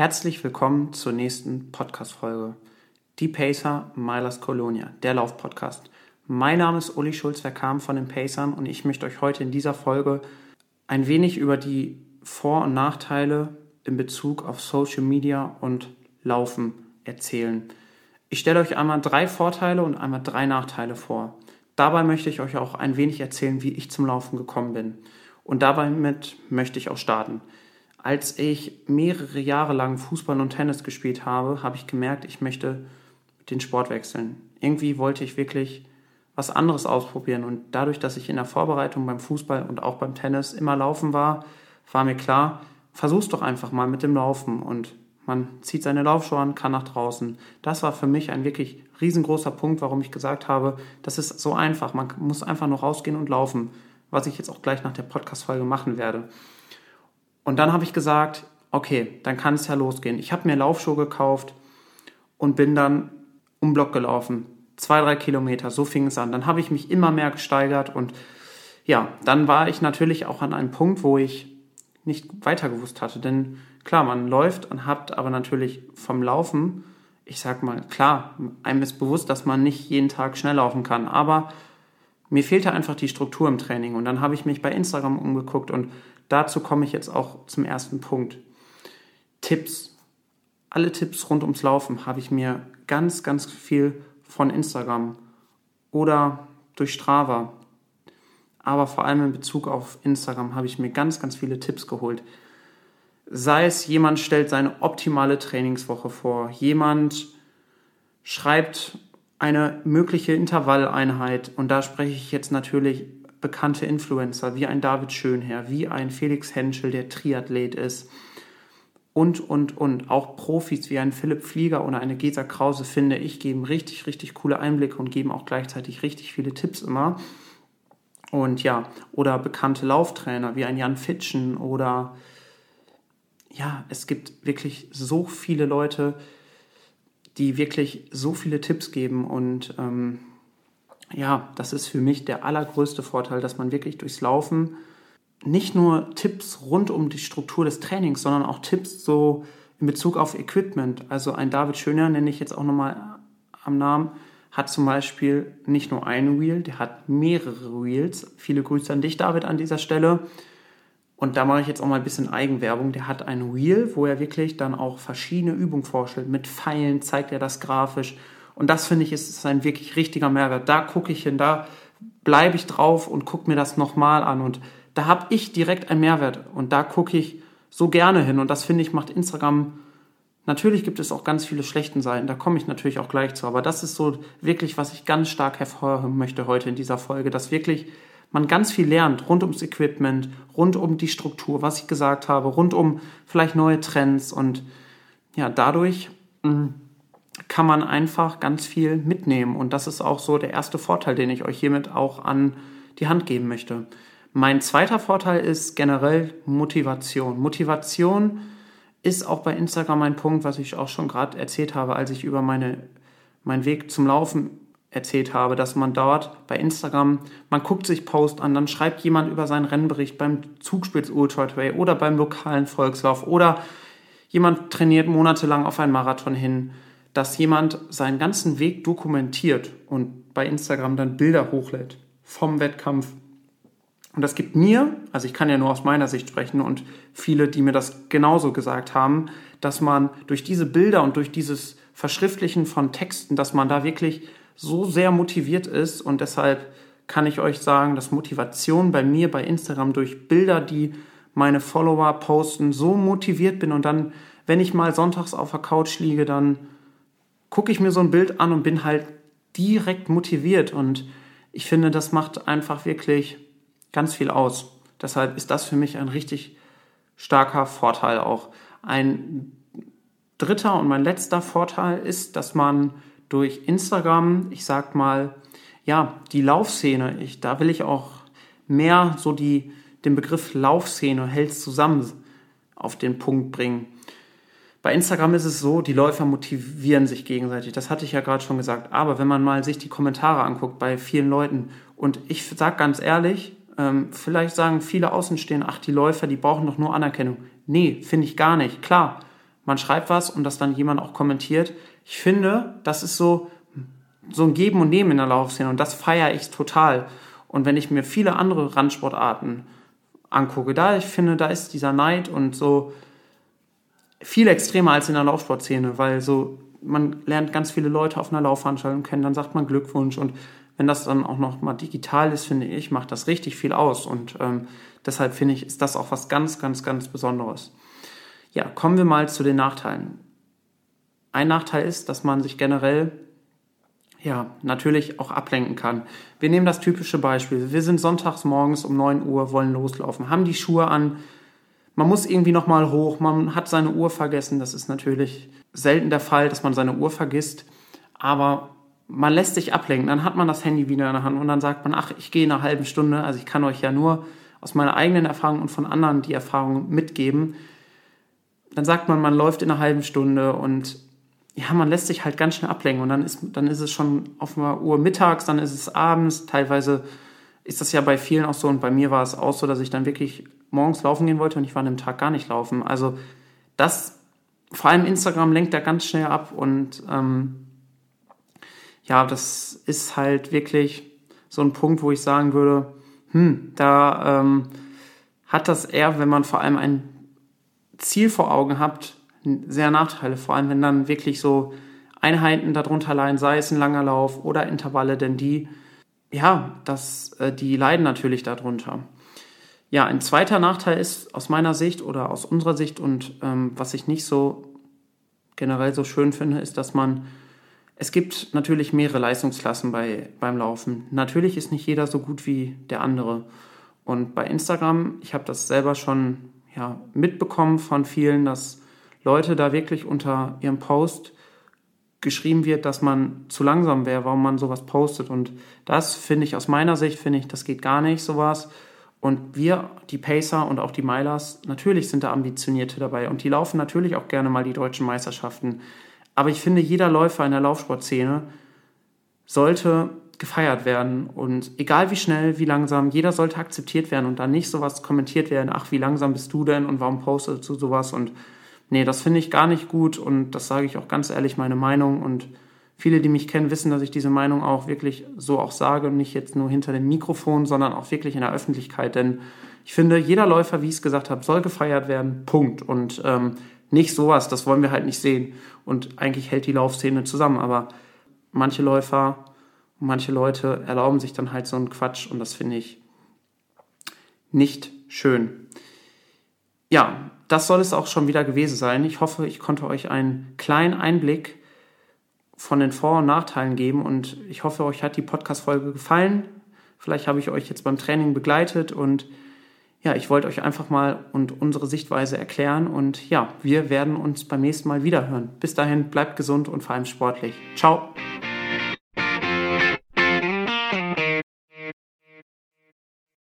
Herzlich willkommen zur nächsten Podcast-Folge. Die Pacer Milers Colonia, der Lauf-Podcast. Mein Name ist Uli Schulz-Verkam von den Pacern und ich möchte euch heute in dieser Folge ein wenig über die Vor- und Nachteile in Bezug auf Social Media und Laufen erzählen. Ich stelle euch einmal drei Vorteile und einmal drei Nachteile vor. Dabei möchte ich euch auch ein wenig erzählen, wie ich zum Laufen gekommen bin. Und dabei mit möchte ich auch starten. Als ich mehrere Jahre lang Fußball und Tennis gespielt habe, habe ich gemerkt, ich möchte den Sport wechseln. Irgendwie wollte ich wirklich was anderes ausprobieren und dadurch, dass ich in der Vorbereitung beim Fußball und auch beim Tennis immer laufen war, war mir klar, versuch's doch einfach mal mit dem Laufen und man zieht seine Laufschuhe an, kann nach draußen. Das war für mich ein wirklich riesengroßer Punkt, warum ich gesagt habe, das ist so einfach. Man muss einfach nur rausgehen und laufen, was ich jetzt auch gleich nach der Podcast-Folge machen werde. Und dann habe ich gesagt, okay, dann kann es ja losgehen. Ich habe mir Laufschuhe gekauft und bin dann um Block gelaufen. Zwei, drei Kilometer, so fing es an. Dann habe ich mich immer mehr gesteigert und ja, dann war ich natürlich auch an einem Punkt, wo ich nicht weiter gewusst hatte. Denn klar, man läuft und hat aber natürlich vom Laufen, ich sag mal, klar, einem ist bewusst, dass man nicht jeden Tag schnell laufen kann, aber mir fehlte einfach die Struktur im Training. Und dann habe ich mich bei Instagram umgeguckt und dazu komme ich jetzt auch zum ersten Punkt. Tipps. Alle Tipps rund ums Laufen habe ich mir ganz, ganz viel von Instagram oder durch Strava. Aber vor allem in Bezug auf Instagram habe ich mir ganz, ganz viele Tipps geholt. Sei es jemand stellt seine optimale Trainingswoche vor, jemand schreibt eine mögliche Intervalleinheit und da spreche ich jetzt natürlich bekannte Influencer wie ein David Schönherr, wie ein Felix Henschel, der Triathlet ist und, und, und. Auch Profis wie ein Philipp Flieger oder eine Gesa Krause, finde ich, geben richtig, richtig coole Einblicke und geben auch gleichzeitig richtig viele Tipps immer. Und ja, oder bekannte Lauftrainer wie ein Jan Fitschen oder ja, es gibt wirklich so viele Leute, die wirklich so viele Tipps geben und ähm, ja, das ist für mich der allergrößte Vorteil, dass man wirklich durchs Laufen nicht nur Tipps rund um die Struktur des Trainings, sondern auch Tipps so in Bezug auf Equipment. Also ein David Schöner nenne ich jetzt auch nochmal am Namen, hat zum Beispiel nicht nur ein Wheel, der hat mehrere Wheels. Viele Grüße an dich, David, an dieser Stelle. Und da mache ich jetzt auch mal ein bisschen Eigenwerbung. Der hat ein Wheel, wo er wirklich dann auch verschiedene Übungen vorstellt. Mit Pfeilen zeigt er das grafisch und das finde ich ist, ist ein wirklich richtiger Mehrwert. Da gucke ich hin, da bleibe ich drauf und gucke mir das nochmal an. Und da habe ich direkt einen Mehrwert. Und da gucke ich so gerne hin. Und das finde ich macht Instagram. Natürlich gibt es auch ganz viele schlechten Seiten, da komme ich natürlich auch gleich zu. Aber das ist so wirklich, was ich ganz stark hervorheben möchte heute in dieser Folge, dass wirklich man ganz viel lernt rund ums Equipment, rund um die Struktur, was ich gesagt habe, rund um vielleicht neue Trends und ja, dadurch mh, mm, kann man einfach ganz viel mitnehmen. Und das ist auch so der erste Vorteil, den ich euch hiermit auch an die Hand geben möchte. Mein zweiter Vorteil ist generell Motivation. Motivation ist auch bei Instagram ein Punkt, was ich auch schon gerade erzählt habe, als ich über meine, meinen Weg zum Laufen erzählt habe, dass man dort bei Instagram, man guckt sich Post an, dann schreibt jemand über seinen Rennbericht beim Zugspitz Ultra Trail oder beim lokalen Volkslauf oder jemand trainiert monatelang auf einen Marathon hin dass jemand seinen ganzen Weg dokumentiert und bei Instagram dann Bilder hochlädt vom Wettkampf. Und das gibt mir, also ich kann ja nur aus meiner Sicht sprechen und viele, die mir das genauso gesagt haben, dass man durch diese Bilder und durch dieses Verschriftlichen von Texten, dass man da wirklich so sehr motiviert ist und deshalb kann ich euch sagen, dass Motivation bei mir bei Instagram durch Bilder, die meine Follower posten, so motiviert bin und dann, wenn ich mal sonntags auf der Couch liege, dann gucke ich mir so ein Bild an und bin halt direkt motiviert. Und ich finde, das macht einfach wirklich ganz viel aus. Deshalb ist das für mich ein richtig starker Vorteil auch. Ein dritter und mein letzter Vorteil ist, dass man durch Instagram, ich sag mal, ja, die Laufszene, ich, da will ich auch mehr so die, den Begriff Laufszene hält zusammen auf den Punkt bringen. Bei Instagram ist es so, die Läufer motivieren sich gegenseitig. Das hatte ich ja gerade schon gesagt. Aber wenn man mal sich die Kommentare anguckt bei vielen Leuten und ich sag ganz ehrlich, ähm, vielleicht sagen viele Außenstehende, ach, die Läufer, die brauchen doch nur Anerkennung. Nee, finde ich gar nicht. Klar, man schreibt was und das dann jemand auch kommentiert. Ich finde, das ist so, so ein Geben und Nehmen in der Laufszene und das feiere ich total. Und wenn ich mir viele andere Randsportarten angucke, da ich finde, da ist dieser Neid und so viel extremer als in der Laufsportszene, weil so man lernt ganz viele Leute auf einer Laufveranstaltung kennen, dann sagt man Glückwunsch und wenn das dann auch noch mal digital ist, finde ich, macht das richtig viel aus und ähm, deshalb finde ich, ist das auch was ganz, ganz, ganz Besonderes. Ja, kommen wir mal zu den Nachteilen. Ein Nachteil ist, dass man sich generell ja, natürlich auch ablenken kann. Wir nehmen das typische Beispiel. Wir sind sonntags morgens um 9 Uhr, wollen loslaufen, haben die Schuhe an, man muss irgendwie nochmal hoch, man hat seine Uhr vergessen. Das ist natürlich selten der Fall, dass man seine Uhr vergisst, aber man lässt sich ablenken. Dann hat man das Handy wieder in der Hand und dann sagt man, ach, ich gehe in einer halben Stunde. Also ich kann euch ja nur aus meiner eigenen Erfahrung und von anderen die Erfahrung mitgeben. Dann sagt man, man läuft in einer halben Stunde und ja, man lässt sich halt ganz schnell ablenken und dann ist, dann ist es schon auf einer Uhr mittags, dann ist es abends. Teilweise ist das ja bei vielen auch so und bei mir war es auch so, dass ich dann wirklich morgens laufen gehen wollte und ich war an dem Tag gar nicht laufen. Also das, vor allem Instagram lenkt da ganz schnell ab und ähm, ja, das ist halt wirklich so ein Punkt, wo ich sagen würde, hm, da ähm, hat das eher, wenn man vor allem ein Ziel vor Augen hat, sehr Nachteile, vor allem wenn dann wirklich so Einheiten darunter leiden, sei es ein langer Lauf oder Intervalle, denn die, ja, das, äh, die leiden natürlich darunter. Ja, ein zweiter Nachteil ist aus meiner Sicht oder aus unserer Sicht und ähm, was ich nicht so generell so schön finde, ist, dass man, es gibt natürlich mehrere Leistungsklassen bei, beim Laufen. Natürlich ist nicht jeder so gut wie der andere. Und bei Instagram, ich habe das selber schon ja, mitbekommen von vielen, dass Leute da wirklich unter ihrem Post geschrieben wird, dass man zu langsam wäre, warum man sowas postet. Und das finde ich aus meiner Sicht, finde ich, das geht gar nicht, sowas. Und wir, die Pacer und auch die Milers, natürlich sind da Ambitionierte dabei und die laufen natürlich auch gerne mal die deutschen Meisterschaften. Aber ich finde, jeder Läufer in der Laufsportszene sollte gefeiert werden und egal wie schnell, wie langsam, jeder sollte akzeptiert werden und dann nicht sowas kommentiert werden, ach, wie langsam bist du denn und warum postest du sowas und nee, das finde ich gar nicht gut und das sage ich auch ganz ehrlich meine Meinung. Und viele, die mich kennen, wissen, dass ich diese Meinung auch wirklich so auch sage und nicht jetzt nur hinter dem Mikrofon, sondern auch wirklich in der Öffentlichkeit, denn ich finde, jeder Läufer, wie ich es gesagt habe, soll gefeiert werden, Punkt. Und ähm, nicht sowas, das wollen wir halt nicht sehen. Und eigentlich hält die Laufszene zusammen, aber manche Läufer, manche Leute erlauben sich dann halt so einen Quatsch. Und das finde ich nicht schön. Ja, das soll es auch schon wieder gewesen sein. Ich hoffe, ich konnte euch einen kleinen Einblick von den Vor- und Nachteilen geben und ich hoffe, euch hat die Podcast-Folge gefallen. Vielleicht habe ich euch jetzt beim Training begleitet und ja, ich wollte euch einfach mal und unsere Sichtweise erklären und ja, wir werden uns beim nächsten Mal wieder hören. Bis dahin, bleibt gesund und vor allem sportlich. Ciao!